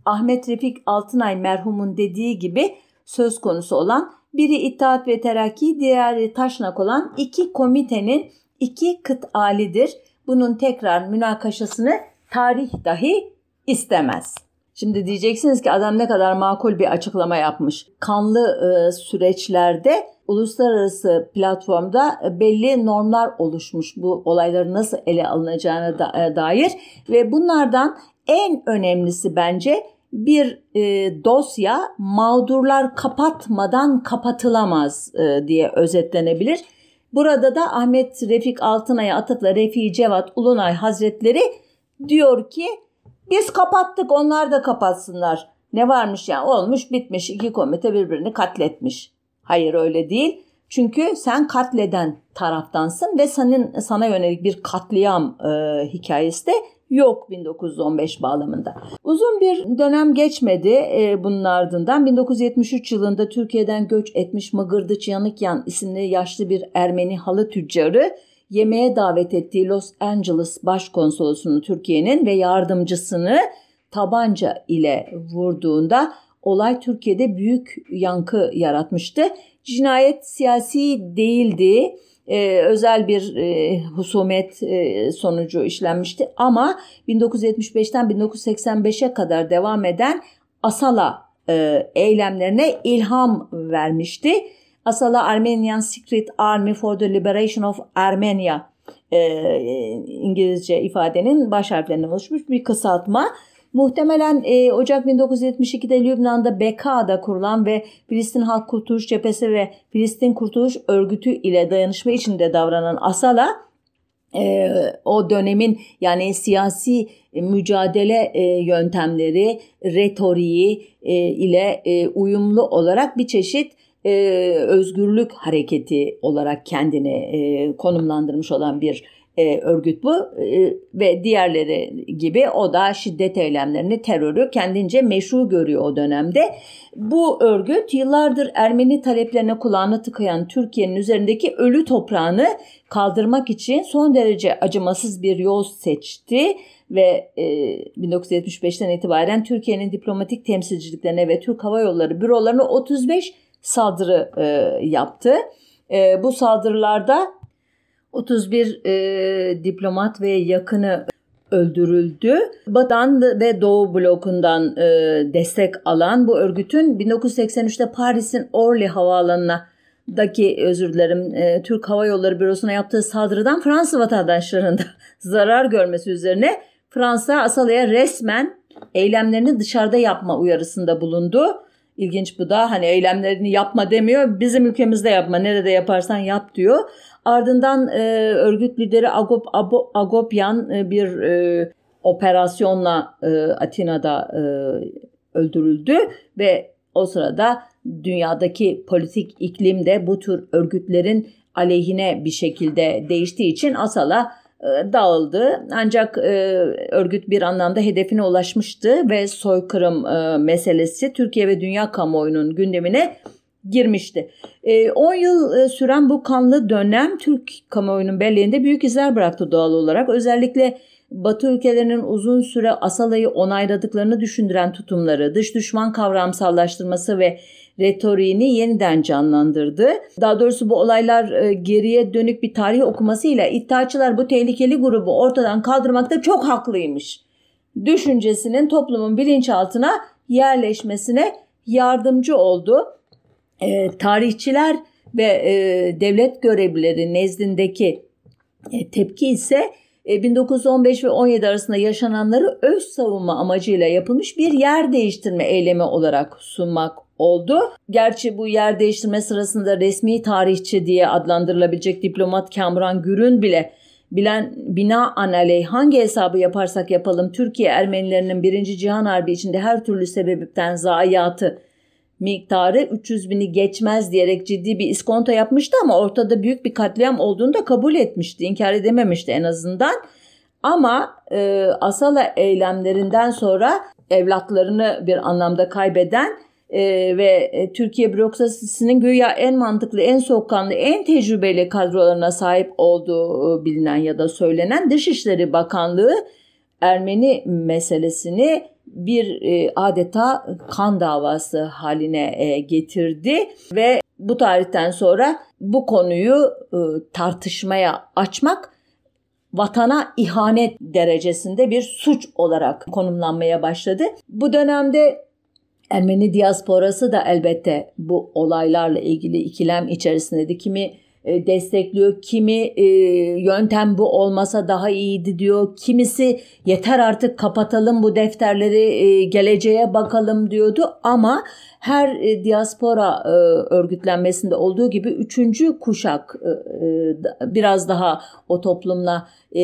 Speaker 1: Ahmet Refik Altınay merhumun dediği gibi söz konusu olan biri İttihat ve Terakki, diğeri Taşnak olan iki komitenin iki kıt alidir. Bunun tekrar münakaşasını tarih dahi istemez. Şimdi diyeceksiniz ki adam ne kadar makul bir açıklama yapmış. Kanlı e, süreçlerde uluslararası platformda belli normlar oluşmuş bu olayların nasıl ele alınacağına e, dair ve bunlardan en önemlisi bence bir e, dosya mağdurlar kapatmadan kapatılamaz e, diye özetlenebilir. Burada da Ahmet Refik Altınay'a atıfla Refik Cevat Ulunay Hazretleri diyor ki biz kapattık onlar da kapatsınlar. Ne varmış yani olmuş bitmiş iki komite birbirini katletmiş. Hayır öyle değil. Çünkü sen katleden taraftansın ve senin sana yönelik bir katliam e, hikayesi de yok 1915 bağlamında. Uzun bir dönem geçmedi e, bunun ardından 1973 yılında Türkiye'den göç etmiş Mıgırdıç Yanıkyan isimli yaşlı bir Ermeni halı tüccarı yemeğe davet ettiği Los Angeles Başkonsolosunu Türkiye'nin ve yardımcısını tabanca ile vurduğunda olay Türkiye'de büyük yankı yaratmıştı. Cinayet siyasi değildi. Ee, özel bir e, husumet e, sonucu işlenmişti ama 1975'ten 1985'e kadar devam eden Asala e, eylemlerine ilham vermişti. Asala Armenian Secret Army for the Liberation of Armenia e, İngilizce ifadenin baş harflerinden oluşmuş bir kısaltma. Muhtemelen e, Ocak 1972'de Lübnan'da BK'da kurulan ve Filistin Halk Kurtuluş Cephesi ve Filistin Kurtuluş Örgütü ile dayanışma içinde davranan Asala e, o dönemin yani siyasi mücadele e, yöntemleri, retoriği e, ile e, uyumlu olarak bir çeşit e, özgürlük hareketi olarak kendini e, konumlandırmış olan bir e, örgüt bu e, ve diğerleri gibi o da şiddet eylemlerini, terörü kendince meşru görüyor o dönemde. Bu örgüt yıllardır Ermeni taleplerine kulağını tıkayan Türkiye'nin üzerindeki ölü toprağını kaldırmak için son derece acımasız bir yol seçti ve e, 1975'ten itibaren Türkiye'nin diplomatik temsilciliklerine ve Türk Hava Yolları bürolarına 35 saldırı e, yaptı. E, bu saldırılarda 31 e, diplomat ve yakını öldürüldü. Batı'dan ve Doğu blokundan e, destek alan bu örgütün 1983'te Paris'in Orly havaalanına daki özür dilerim e, Türk Hava Yolları Bürosu'na yaptığı saldırıdan Fransız vatandaşlarının da zarar görmesi üzerine Fransa Asala'ya resmen eylemlerini dışarıda yapma uyarısında bulundu. İlginç bu da hani eylemlerini yapma demiyor. Bizim ülkemizde yapma nerede yaparsan yap diyor. Ardından e, örgüt lideri Agop, Abo, Agopyan e, bir e, operasyonla e, Atina'da e, öldürüldü ve o sırada dünyadaki politik iklim de bu tür örgütlerin aleyhine bir şekilde değiştiği için Asala e, dağıldı. Ancak e, örgüt bir anlamda hedefine ulaşmıştı ve soykırım e, meselesi Türkiye ve dünya kamuoyunun gündemine girmişti. 10 yıl süren bu kanlı dönem Türk kamuoyunun belleğinde büyük izler bıraktı doğal olarak. Özellikle Batı ülkelerinin uzun süre Asala'yı onayladıklarını düşündüren tutumları, dış düşman kavramsallaştırması ve retoriğini yeniden canlandırdı. Daha doğrusu bu olaylar e, geriye dönük bir tarih okumasıyla iddiaçılar bu tehlikeli grubu ortadan kaldırmakta çok haklıymış. Düşüncesinin toplumun bilinçaltına yerleşmesine yardımcı oldu. E, tarihçiler ve e, devlet görevlileri nezdindeki e, tepki ise 1915 e, ve 17 arasında yaşananları öz savunma amacıyla yapılmış bir yer değiştirme eylemi olarak sunmak oldu. Gerçi bu yer değiştirme sırasında resmi tarihçi diye adlandırılabilecek diplomat Kamran Gürün bile bilen bina analey hangi hesabı yaparsak yapalım Türkiye Ermenilerinin 1. Cihan Harbi içinde her türlü sebepten zayiatı miktarı 300 bini geçmez diyerek ciddi bir iskonto yapmıştı ama ortada büyük bir katliam olduğunu da kabul etmişti. İnkar edememişti en azından. Ama e, Asala eylemlerinden sonra evlatlarını bir anlamda kaybeden e, ve e, Türkiye bürokrasisinin güya en mantıklı, en soğukkanlı, en tecrübeli kadrolarına sahip olduğu bilinen ya da söylenen Dışişleri Bakanlığı Ermeni meselesini bir e, adeta kan davası haline e, getirdi ve bu tarihten sonra bu konuyu e, tartışmaya açmak vatana ihanet derecesinde bir suç olarak konumlanmaya başladı. Bu dönemde Ermeni diasporası da elbette bu olaylarla ilgili ikilem içerisindeydi. Kimi destekliyor. Kimi e, yöntem bu olmasa daha iyiydi diyor. Kimisi yeter artık kapatalım bu defterleri e, geleceğe bakalım diyordu. Ama her e, diaspora e, örgütlenmesinde olduğu gibi üçüncü kuşak e, e, biraz daha o toplumla e,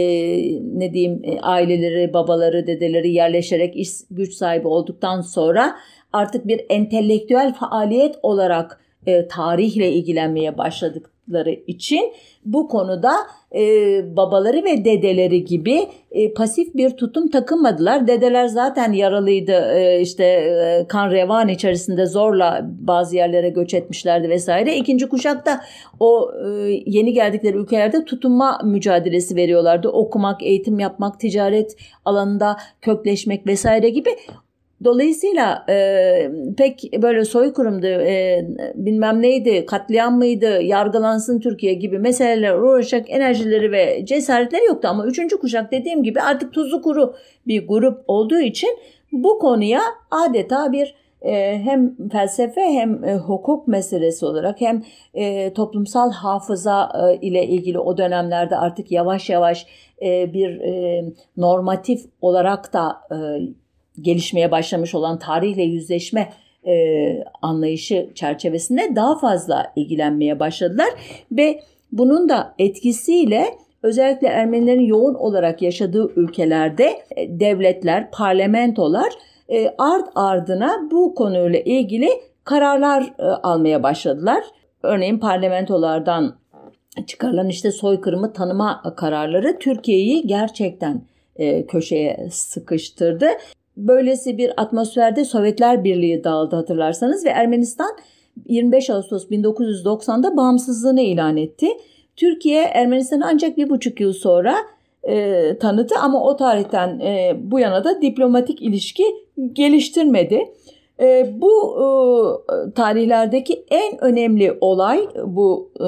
Speaker 1: ne diyeyim e, aileleri, babaları, dedeleri yerleşerek iş güç sahibi olduktan sonra artık bir entelektüel faaliyet olarak e, tarihle ilgilenmeye başladık oldukları için bu konuda e, babaları ve dedeleri gibi e, pasif bir tutum takınmadılar. Dedeler zaten yaralıydı e, işte e, kan revan içerisinde zorla bazı yerlere göç etmişlerdi vesaire. İkinci kuşakta o e, yeni geldikleri ülkelerde tutunma mücadelesi veriyorlardı. Okumak, eğitim yapmak, ticaret alanında kökleşmek vesaire gibi Dolayısıyla e, pek böyle soykırımdı, e, bilmem neydi, katliam mıydı, yargılansın Türkiye gibi meseleler uğraşacak enerjileri ve cesaretleri yoktu. Ama üçüncü kuşak dediğim gibi artık tuzu kuru bir grup olduğu için bu konuya adeta bir e, hem felsefe hem e, hukuk meselesi olarak hem e, toplumsal hafıza e, ile ilgili o dönemlerde artık yavaş yavaş e, bir e, normatif olarak da e, gelişmeye başlamış olan tarihle yüzleşme e, anlayışı çerçevesinde daha fazla ilgilenmeye başladılar ve bunun da etkisiyle özellikle Ermenilerin yoğun olarak yaşadığı ülkelerde e, devletler, parlamentolar e, ard ardına bu konuyla ilgili kararlar e, almaya başladılar. Örneğin parlamentolardan çıkarılan işte soykırımı tanıma kararları Türkiye'yi gerçekten e, köşeye sıkıştırdı. Böylesi bir atmosferde Sovyetler Birliği dağıldı hatırlarsanız ve Ermenistan 25 Ağustos 1990'da bağımsızlığını ilan etti. Türkiye Ermenistan'ı ancak bir buçuk yıl sonra e, tanıdı ama o tarihten e, bu yana da diplomatik ilişki geliştirmedi. E, bu e, tarihlerdeki en önemli olay bu e,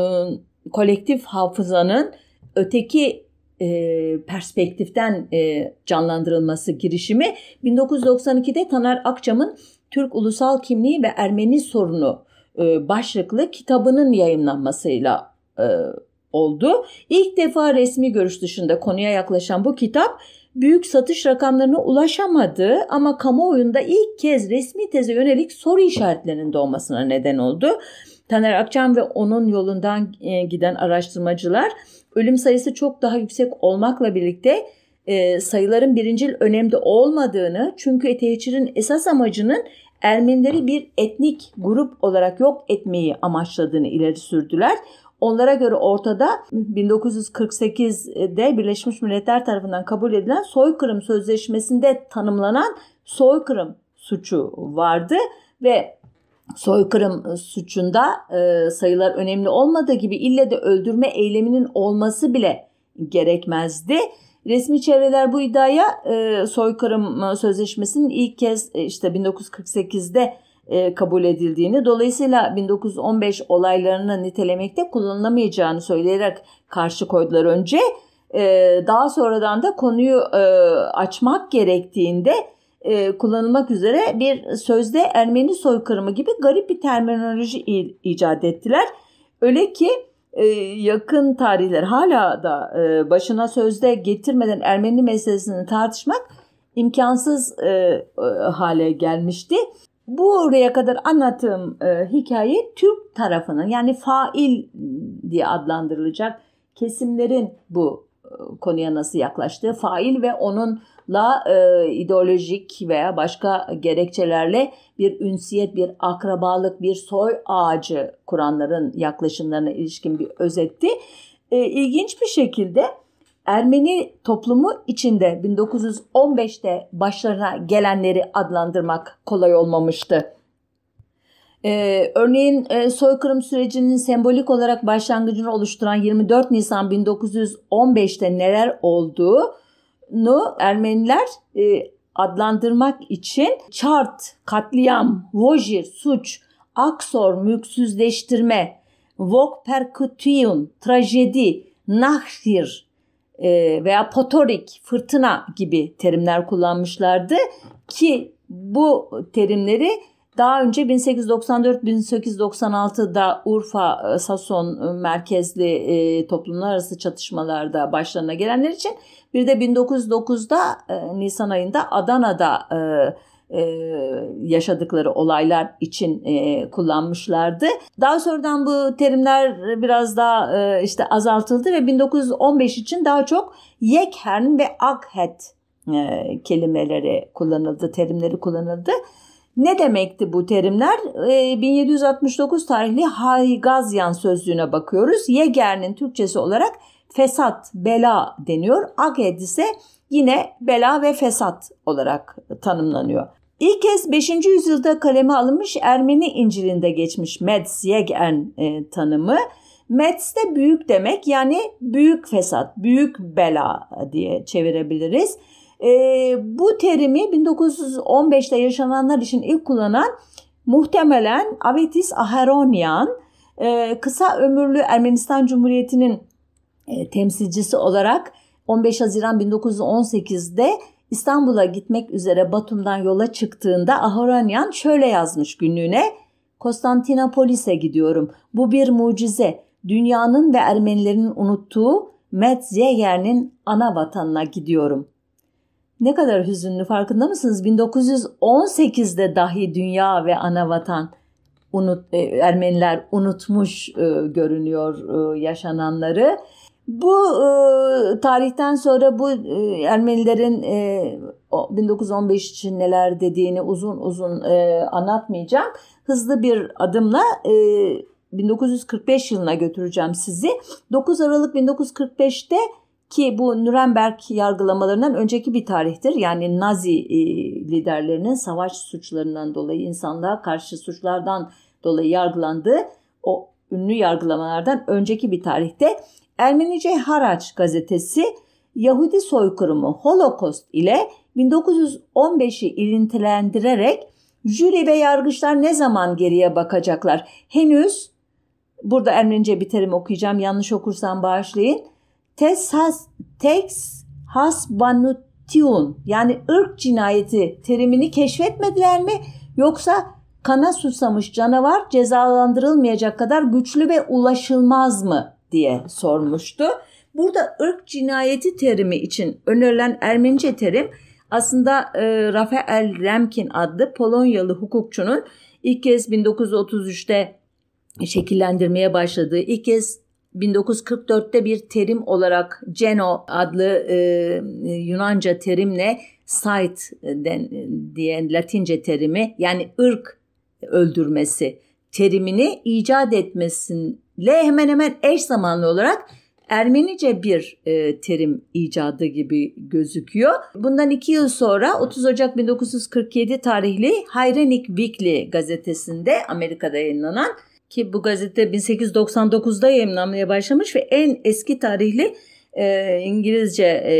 Speaker 1: kolektif hafızanın öteki e, perspektiften e, canlandırılması girişimi 1992'de Taner Akçam'ın Türk Ulusal Kimliği ve Ermeni Sorunu e, başlıklı kitabının yayınlanmasıyla e, oldu. İlk defa resmi görüş dışında konuya yaklaşan bu kitap büyük satış rakamlarına ulaşamadı ama kamuoyunda ilk kez resmi teze yönelik soru işaretlerinin doğmasına neden oldu. Taner Akçam ve onun yolundan e, giden araştırmacılar ölüm sayısı çok daha yüksek olmakla birlikte e, sayıların birincil önemde olmadığını çünkü tehcirin esas amacının Ermenileri bir etnik grup olarak yok etmeyi amaçladığını ileri sürdüler. Onlara göre ortada 1948'de Birleşmiş Milletler tarafından kabul edilen soykırım sözleşmesinde tanımlanan soykırım suçu vardı ve soykırım suçunda e, sayılar önemli olmadığı gibi ille de öldürme eyleminin olması bile gerekmezdi. Resmi çevreler bu iddiaya e, soykırım sözleşmesinin ilk kez e, işte 1948'de e, kabul edildiğini dolayısıyla 1915 olaylarını nitelemekte kullanılamayacağını söyleyerek karşı koydular önce. E, daha sonradan da konuyu e, açmak gerektiğinde e, kullanılmak üzere bir sözde Ermeni soykırımı gibi garip bir terminoloji icat ettiler. Öyle ki e, yakın tarihler hala da e, başına sözde getirmeden Ermeni meselesini tartışmak imkansız e, e, hale gelmişti. Buraya kadar anlattığım e, hikaye Türk tarafının yani fail diye adlandırılacak kesimlerin bu e, konuya nasıl yaklaştığı, fail ve onunla e, ideolojik veya başka gerekçelerle bir ünsiyet, bir akrabalık, bir soy ağacı kuranların yaklaşımlarına ilişkin bir özetti. E, ilginç bir şekilde Ermeni toplumu içinde 1915'te başlarına gelenleri adlandırmak kolay olmamıştı. Ee, örneğin e, soykırım sürecinin sembolik olarak başlangıcını oluşturan 24 Nisan 1915'te neler olduğunu Ermeniler e, adlandırmak için çart, katliam, vojir, suç, aksor, mülksüzleştirme, vok perkutiyun, trajedi, nahir, e, veya potorik, fırtına gibi terimler kullanmışlardı ki bu terimleri daha önce 1894-1896'da Urfa e, Sason merkezli e, toplumlar arası çatışmalarda başlarına gelenler için bir de 1909'da e, Nisan ayında Adana'da e, e, yaşadıkları olaylar için e, kullanmışlardı. Daha sonradan bu terimler biraz daha e, işte azaltıldı ve 1915 için daha çok Yekhern ve Aghet e, kelimeleri kullanıldı, terimleri kullanıldı. Ne demekti bu terimler? E, 1769 tarihli Haygazyan sözlüğüne bakıyoruz. Yeger'in Türkçesi olarak fesat, bela deniyor. Aghed ise yine bela ve fesat olarak tanımlanıyor. İlk kez 5. yüzyılda kaleme alınmış Ermeni İncil'inde geçmiş Metz Yegern e, tanımı. Metz de büyük demek yani büyük fesat, büyük bela diye çevirebiliriz. E, bu terimi 1915'te yaşananlar için ilk kullanan muhtemelen Avetis Aharonyan e, kısa ömürlü Ermenistan Cumhuriyeti'nin e, temsilcisi olarak 15 Haziran 1918'de İstanbul'a gitmek üzere Batum'dan yola çıktığında Ahoranyan şöyle yazmış günlüğüne. Konstantinopolis'e gidiyorum. Bu bir mucize. Dünyanın ve Ermenilerin unuttuğu Metzeger'in ana vatanına gidiyorum. Ne kadar hüzünlü farkında mısınız? 1918'de dahi dünya ve ana vatan unut, e, Ermeniler unutmuş e, görünüyor e, yaşananları. Bu e, tarihten sonra bu e, Ermenilerin e, 1915 için neler dediğini uzun uzun e, anlatmayacağım. hızlı bir adımla e, 1945 yılına götüreceğim sizi. 9 Aralık 1945'te ki bu Nürnberg yargılamalarından önceki bir tarihtir. Yani Nazi e, liderlerinin savaş suçlarından dolayı insanlığa karşı suçlardan dolayı yargılandığı o ünlü yargılamalardan önceki bir tarihte Ermenice Haraç gazetesi Yahudi soykırımı Holocaust ile 1915'i ilintilendirerek jüri ve yargıçlar ne zaman geriye bakacaklar? Henüz burada Ermenice bir terim okuyacağım yanlış okursam bağışlayın. Tes has, tex has banutiun yani ırk cinayeti terimini keşfetmediler mi? Yoksa kana susamış canavar cezalandırılmayacak kadar güçlü ve ulaşılmaz mı diye sormuştu. Burada ırk cinayeti terimi için önerilen Ermenice terim aslında e, Rafael Remkin adlı Polonyalı hukukçunun ilk kez 1933'te şekillendirmeye başladığı, ilk kez 1944'te bir terim olarak Geno adlı e, Yunanca terimle site den, diye Latince terimi yani ırk öldürmesi terimini icat etmesiyle hemen hemen eş zamanlı olarak Ermenice bir e, terim icadı gibi gözüküyor. Bundan iki yıl sonra 30 Ocak 1947 tarihli Hayrenik Weekly gazetesinde Amerika'da yayınlanan ki bu gazete 1899'da yayınlanmaya başlamış ve en eski tarihli e, İngilizce e,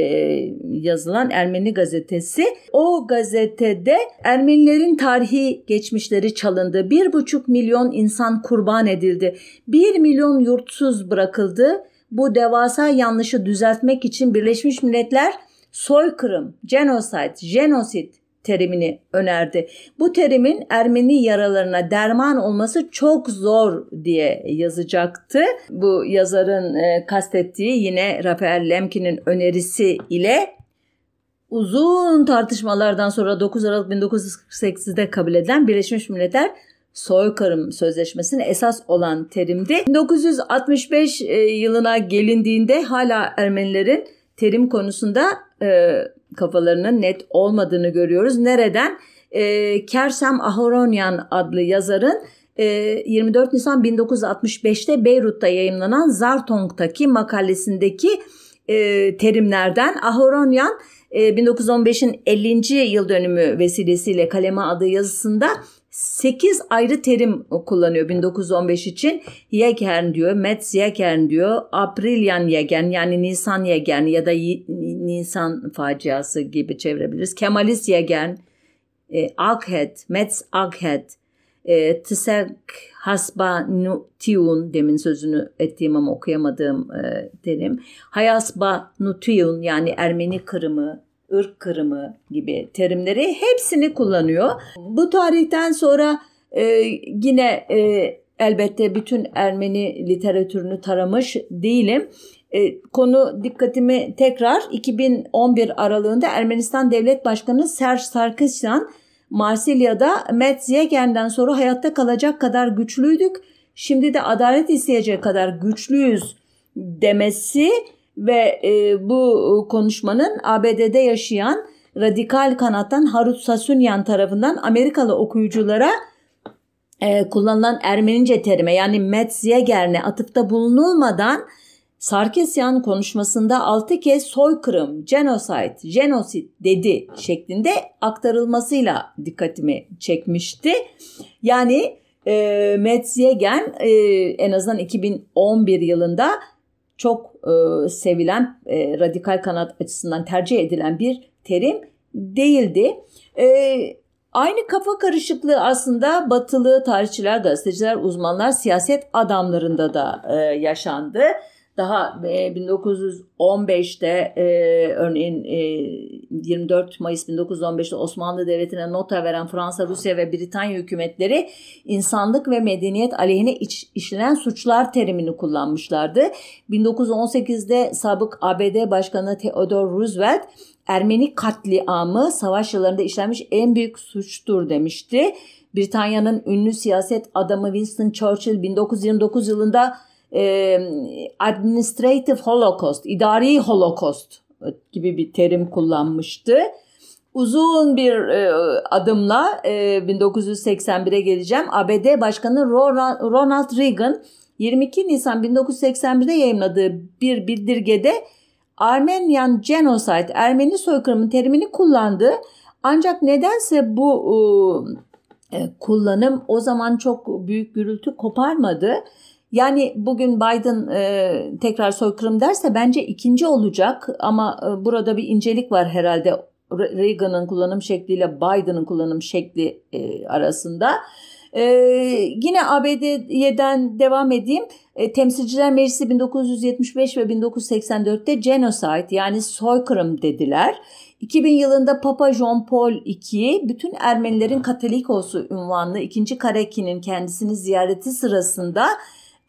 Speaker 1: yazılan Ermeni gazetesi. O gazetede Ermenilerin tarihi geçmişleri çalındı. Bir buçuk milyon insan kurban edildi. Bir milyon yurtsuz bırakıldı. Bu devasa yanlışı düzeltmek için Birleşmiş Milletler soykırım, genocide, genosit terimini önerdi. Bu terimin Ermeni yaralarına derman olması çok zor diye yazacaktı. Bu yazarın e, kastettiği yine Rafael Lemkin'in önerisi ile uzun tartışmalardan sonra 9 Aralık 1948'de kabul edilen Birleşmiş Milletler soykırım sözleşmesine esas olan terimdi. 1965 e, yılına gelindiğinde hala Ermenilerin terim konusunda e, kafalarının net olmadığını görüyoruz. Nereden? E, Kersem Ahoronyan adlı yazarın 24 e, Nisan 1965'te Beyrut'ta yayımlanan Zartong'taki makalesindeki e, terimlerden Ahoronyan 1915'in 50. yıl dönümü vesilesiyle kaleme adı yazısında 8 ayrı terim kullanıyor 1915 için. Yegern diyor, Metz Yegern diyor, Aprilyan Yegern yani Nisan Yegern ya da Nisan faciası gibi çevirebiliriz. Kemalist Yegern, e, Aghet, Metz Aghet, e, Tsek Hasba Nutiun demin sözünü ettiğim ama okuyamadığım e, terim. Hayasba Nutiun yani Ermeni Kırımı, ırk kırımı gibi terimleri hepsini kullanıyor. Bu tarihten sonra e, yine e, elbette bütün Ermeni literatürünü taramış değilim. E, konu dikkatimi tekrar 2011 aralığında Ermenistan Devlet Başkanı Serge Sarkisyan Marsilya'da Metz Yegen'den sonra hayatta kalacak kadar güçlüydük. Şimdi de adalet isteyecek kadar güçlüyüz demesi ve e, bu konuşmanın ABD'de yaşayan radikal kanattan Harut Sasunyan tarafından Amerikalı okuyuculara e, kullanılan Ermenice terime yani Metzyeger'ne atıfta bulunulmadan Sarkisyan konuşmasında altı kez soykırım, genocide, genosit dedi şeklinde aktarılmasıyla dikkatimi çekmişti. Yani e, Metzyeger e, en azından 2011 yılında çok e, sevilen e, radikal kanat açısından tercih edilen bir terim değildi. E, aynı kafa karışıklığı aslında batılı tarihçiler, gazeteciler, uzmanlar, siyaset adamlarında da e, yaşandı. Daha 1915'te e, e, örneğin e, 24 Mayıs 1915'te Osmanlı Devleti'ne nota veren Fransa, Rusya ve Britanya hükümetleri insanlık ve medeniyet aleyhine iç, işlenen suçlar terimini kullanmışlardı. 1918'de sabık ABD Başkanı Theodore Roosevelt Ermeni katliamı savaş yıllarında işlenmiş en büyük suçtur demişti. Britanya'nın ünlü siyaset adamı Winston Churchill 1929 yılında administrative holocaust, idari holocaust gibi bir terim kullanmıştı. uzun bir adımla e, 1981'e geleceğim. ABD Başkanı Ronald Reagan 22 Nisan 1981'de yayınladığı bir bildirgede Armenian Genocide, Ermeni soykırımı terimini kullandı. Ancak nedense bu e, kullanım o zaman çok büyük gürültü koparmadı. Yani bugün Biden e, tekrar soykırım derse bence ikinci olacak ama e, burada bir incelik var herhalde Reagan'ın kullanım şekliyle Biden'ın kullanım şekli e, arasında. Ee, yine ABD'den devam edeyim. E, Temsilciler Meclisi 1975 ve 1984'te genocide yani soykırım dediler. 2000 yılında Papa John Paul II bütün Ermenilerin Katolik olsu ünvanlı 2. Kareki'nin kendisini ziyareti sırasında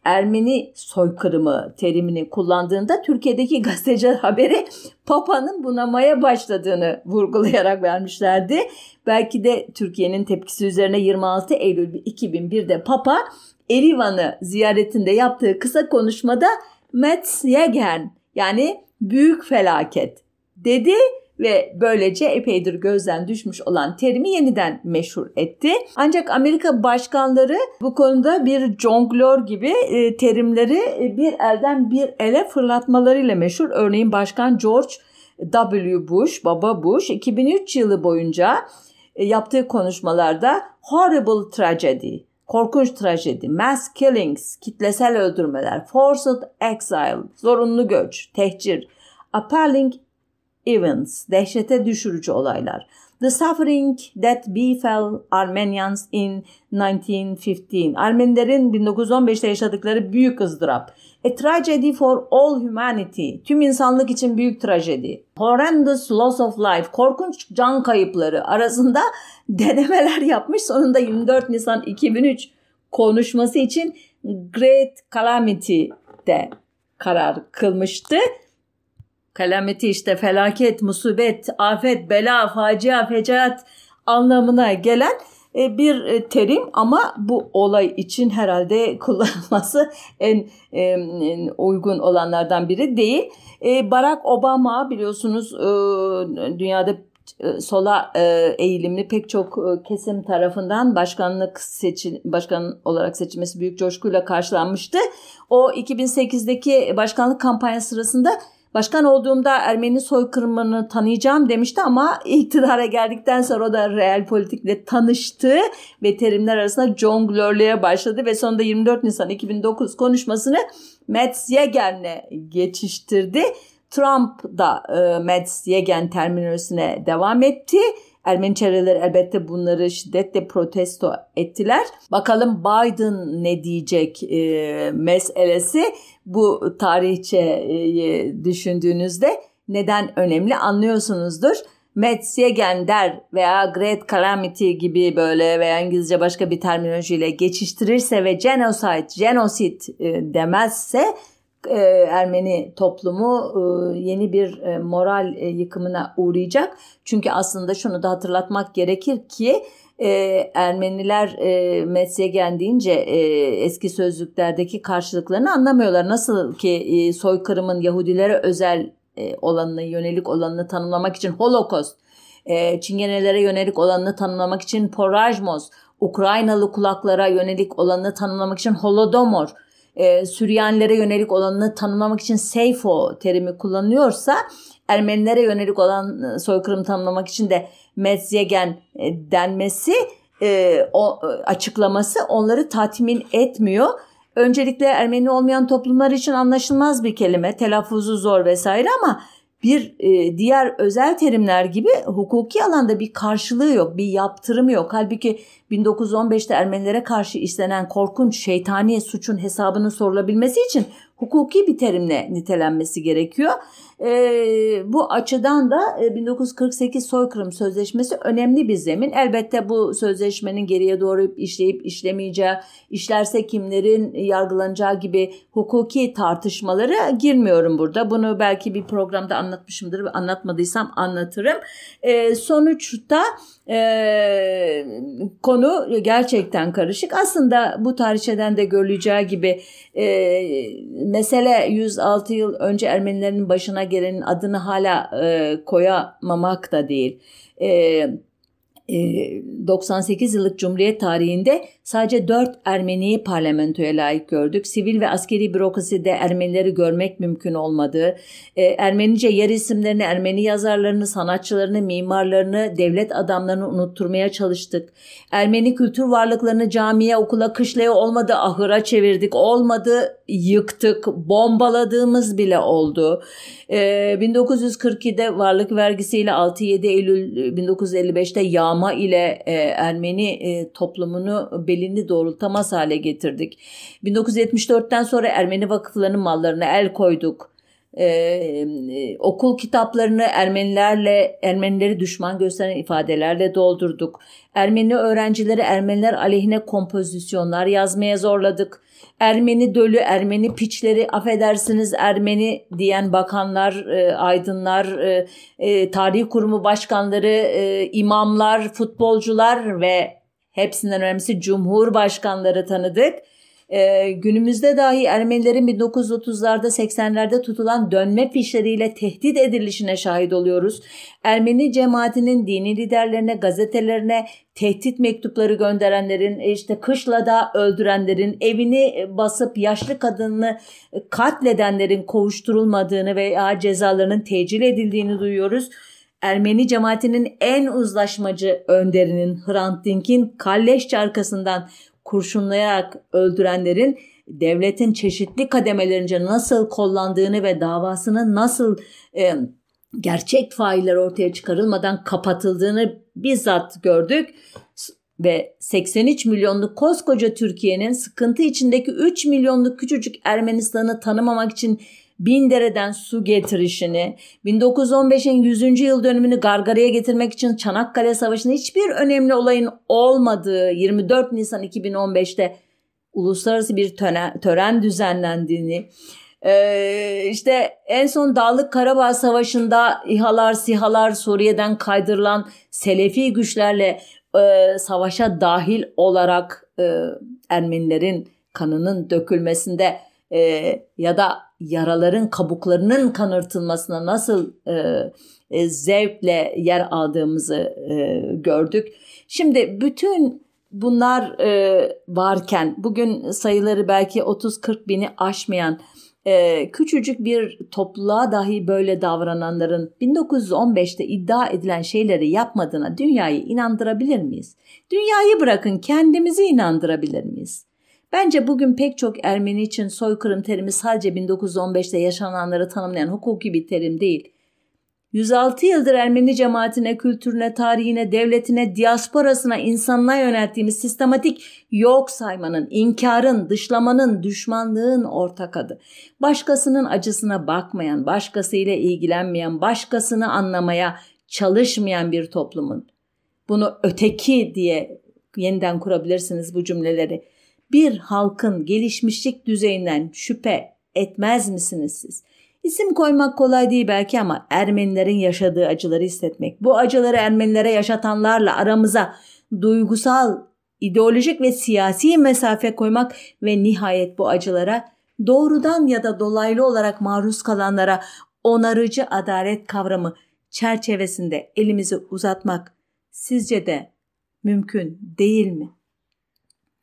Speaker 1: Ermeni soykırımı terimini kullandığında Türkiye'deki gazeteciler haberi Papa'nın bunamaya başladığını vurgulayarak vermişlerdi. Belki de Türkiye'nin tepkisi üzerine 26 Eylül 2001'de Papa Erivan'ı ziyaretinde yaptığı kısa konuşmada Metzjegen yani büyük felaket dedi ve böylece epeydir gözden düşmüş olan terimi yeniden meşhur etti. Ancak Amerika başkanları bu konuda bir jonglör gibi e, terimleri e, bir elden bir ele fırlatmalarıyla meşhur. Örneğin Başkan George W. Bush, Baba Bush 2003 yılı boyunca e, yaptığı konuşmalarda horrible tragedy, korkunç trajedi, mass killings, kitlesel öldürmeler, forced exile, zorunlu göç, tehcir, appalling events, dehşete düşürücü olaylar. The suffering that befell Armenians in 1915. Armenilerin 1915'te yaşadıkları büyük ızdırap. A tragedy for all humanity. Tüm insanlık için büyük trajedi. Horrendous loss of life. Korkunç can kayıpları arasında denemeler yapmış. Sonunda 24 Nisan 2003 konuşması için Great Calamity de karar kılmıştı. Kalameti işte felaket, musibet, afet, bela, facia, fecaat anlamına gelen e, bir e, terim ama bu olay için herhalde kullanılması en, en uygun olanlardan biri değil. E, Barack Obama biliyorsunuz dünyada sola eğilimli pek çok kesim tarafından başkanlık seçil başkan olarak seçilmesi büyük coşkuyla karşılanmıştı. O 2008'deki başkanlık kampanyası sırasında Başkan olduğumda Ermeni soykırımını tanıyacağım demişti ama iktidara geldikten sonra o da real politikle tanıştı ve terimler arasında jonglörlüğe başladı ve sonunda 24 Nisan 2009 konuşmasını Metz Yegen'le geçiştirdi. Trump da e, Metz Yegen terminolojisine devam etti. Ermeni çevreleri elbette bunları şiddetle protesto ettiler. Bakalım Biden ne diyecek e, meselesi bu tarihçe düşündüğünüzde neden önemli anlıyorsunuzdur. Metz-Yegen der veya Great Calamity gibi böyle veya İngilizce başka bir terminolojiyle geçiştirirse ve genocide, genocide e, demezse e, Ermeni toplumu e, yeni bir moral yıkımına uğrayacak. Çünkü aslında şunu da hatırlatmak gerekir ki e, Ermeniler e, Metzegen deyince e, eski sözlüklerdeki karşılıklarını anlamıyorlar. Nasıl ki e, soykırımın Yahudilere özel e, olanını, yönelik olanını tanımlamak için Holocaust, e, Çingenelere yönelik olanını tanımlamak için Porajmos, Ukraynalı kulaklara yönelik olanını tanımlamak için Holodomor, e, Süryanilere yönelik olanını tanımlamak için Seifo terimi kullanıyorsa Ermenilere yönelik olan e, soykırım tanımlamak için de Metzegen e, denmesi e, o, açıklaması onları tatmin etmiyor. Öncelikle Ermeni olmayan toplumlar için anlaşılmaz bir kelime, telaffuzu zor vesaire ama bir e, diğer özel terimler gibi hukuki alanda bir karşılığı yok, bir yaptırımı yok. Halbuki 1915'te Ermenilere karşı işlenen korkunç şeytani suçun hesabının sorulabilmesi için hukuki bir terimle nitelenmesi gerekiyor. E, bu açıdan da 1948 e, Soykırım Sözleşmesi önemli bir zemin. Elbette bu sözleşmenin geriye doğru işleyip işlemeyeceği, işlerse kimlerin yargılanacağı gibi hukuki tartışmalara girmiyorum burada. Bunu belki bir programda anlatmışımdır anlatmadıysam anlatırım. E, sonuçta e, konu gerçekten karışık. Aslında bu tarihçeden de görüleceği gibi e, mesele 106 yıl önce Ermenilerin başına gelenin adını hala e, koyamamak da değil. E, 98 yıllık Cumhuriyet tarihinde sadece 4 Ermeniyi parlamentoya layık gördük. Sivil ve askeri bürokraside Ermenileri görmek mümkün olmadı. Ermenice yer isimlerini, Ermeni yazarlarını, sanatçılarını, mimarlarını, devlet adamlarını unutturmaya çalıştık. Ermeni kültür varlıklarını camiye, okula, kışlaya olmadı ahıra çevirdik. Olmadı yıktık, bombaladığımız bile oldu. 1942'de varlık vergisiyle 6-7 Eylül 1955'te yağma ile Ermeni toplumunu belini doğrultamaz hale getirdik. 1974'ten sonra Ermeni vakıflarının mallarına el koyduk. Ee, okul kitaplarını Ermenilerle Ermenileri düşman gösteren ifadelerle doldurduk. Ermeni öğrencileri Ermeniler aleyhine kompozisyonlar yazmaya zorladık. Ermeni dölü, Ermeni piçleri, affedersiniz Ermeni diyen bakanlar, e, aydınlar, e, e, tarih kurumu başkanları, e, imamlar, futbolcular ve hepsinden önemlisi cumhurbaşkanları tanıdık. Ee, günümüzde dahi Ermenilerin 1930'larda 80'lerde tutulan dönme fişleriyle tehdit edilişine şahit oluyoruz. Ermeni cemaatinin dini liderlerine, gazetelerine tehdit mektupları gönderenlerin, işte kışlada öldürenlerin, evini basıp yaşlı kadını katledenlerin kovuşturulmadığını veya cezalarının tecil edildiğini duyuyoruz. Ermeni cemaatinin en uzlaşmacı önderinin Hrant Dink'in kalleşçe arkasından kurşunlayarak öldürenlerin devletin çeşitli kademelerince nasıl kollandığını ve davasının nasıl e, gerçek failler ortaya çıkarılmadan kapatıldığını bizzat gördük. Ve 83 milyonluk koskoca Türkiye'nin sıkıntı içindeki 3 milyonluk küçücük Ermenistan'ı tanımamak için bin dereden su getirişini, 1915'in 100. yıl dönümünü gargaraya getirmek için Çanakkale Savaşı'nın hiçbir önemli olayın olmadığı 24 Nisan 2015'te uluslararası bir tören, düzenlendiğini, işte en son Dağlık Karabağ Savaşı'nda İHA'lar, SİHA'lar Suriye'den kaydırılan Selefi güçlerle savaşa dahil olarak Ermenilerin kanının dökülmesinde e, ya da yaraların kabuklarının kanırtılmasına nasıl e, zevkle yer aldığımızı e, gördük. Şimdi bütün bunlar e, varken bugün sayıları belki 30-40 bini aşmayan e, küçücük bir topluluğa dahi böyle davrananların 1915'te iddia edilen şeyleri yapmadığına dünyayı inandırabilir miyiz? Dünyayı bırakın kendimizi inandırabilir miyiz? Bence bugün pek çok Ermeni için soykırım terimi sadece 1915'te yaşananları tanımlayan hukuki bir terim değil. 106 yıldır Ermeni cemaatine, kültürüne, tarihine, devletine, diasporasına, insanlığa yönelttiğimiz sistematik yok saymanın, inkarın, dışlamanın, düşmanlığın ortak adı. Başkasının acısına bakmayan, başkasıyla ilgilenmeyen, başkasını anlamaya çalışmayan bir toplumun. Bunu öteki diye yeniden kurabilirsiniz bu cümleleri bir halkın gelişmişlik düzeyinden şüphe etmez misiniz siz? İsim koymak kolay değil belki ama Ermenilerin yaşadığı acıları hissetmek, bu acıları Ermenilere yaşatanlarla aramıza duygusal, ideolojik ve siyasi mesafe koymak ve nihayet bu acılara doğrudan ya da dolaylı olarak maruz kalanlara onarıcı adalet kavramı çerçevesinde elimizi uzatmak sizce de mümkün değil mi?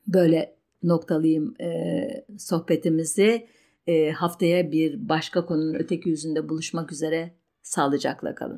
Speaker 1: Böyle noktalayayım e, sohbetimizi. E, haftaya bir başka konunun öteki yüzünde buluşmak üzere. Sağlıcakla kalın.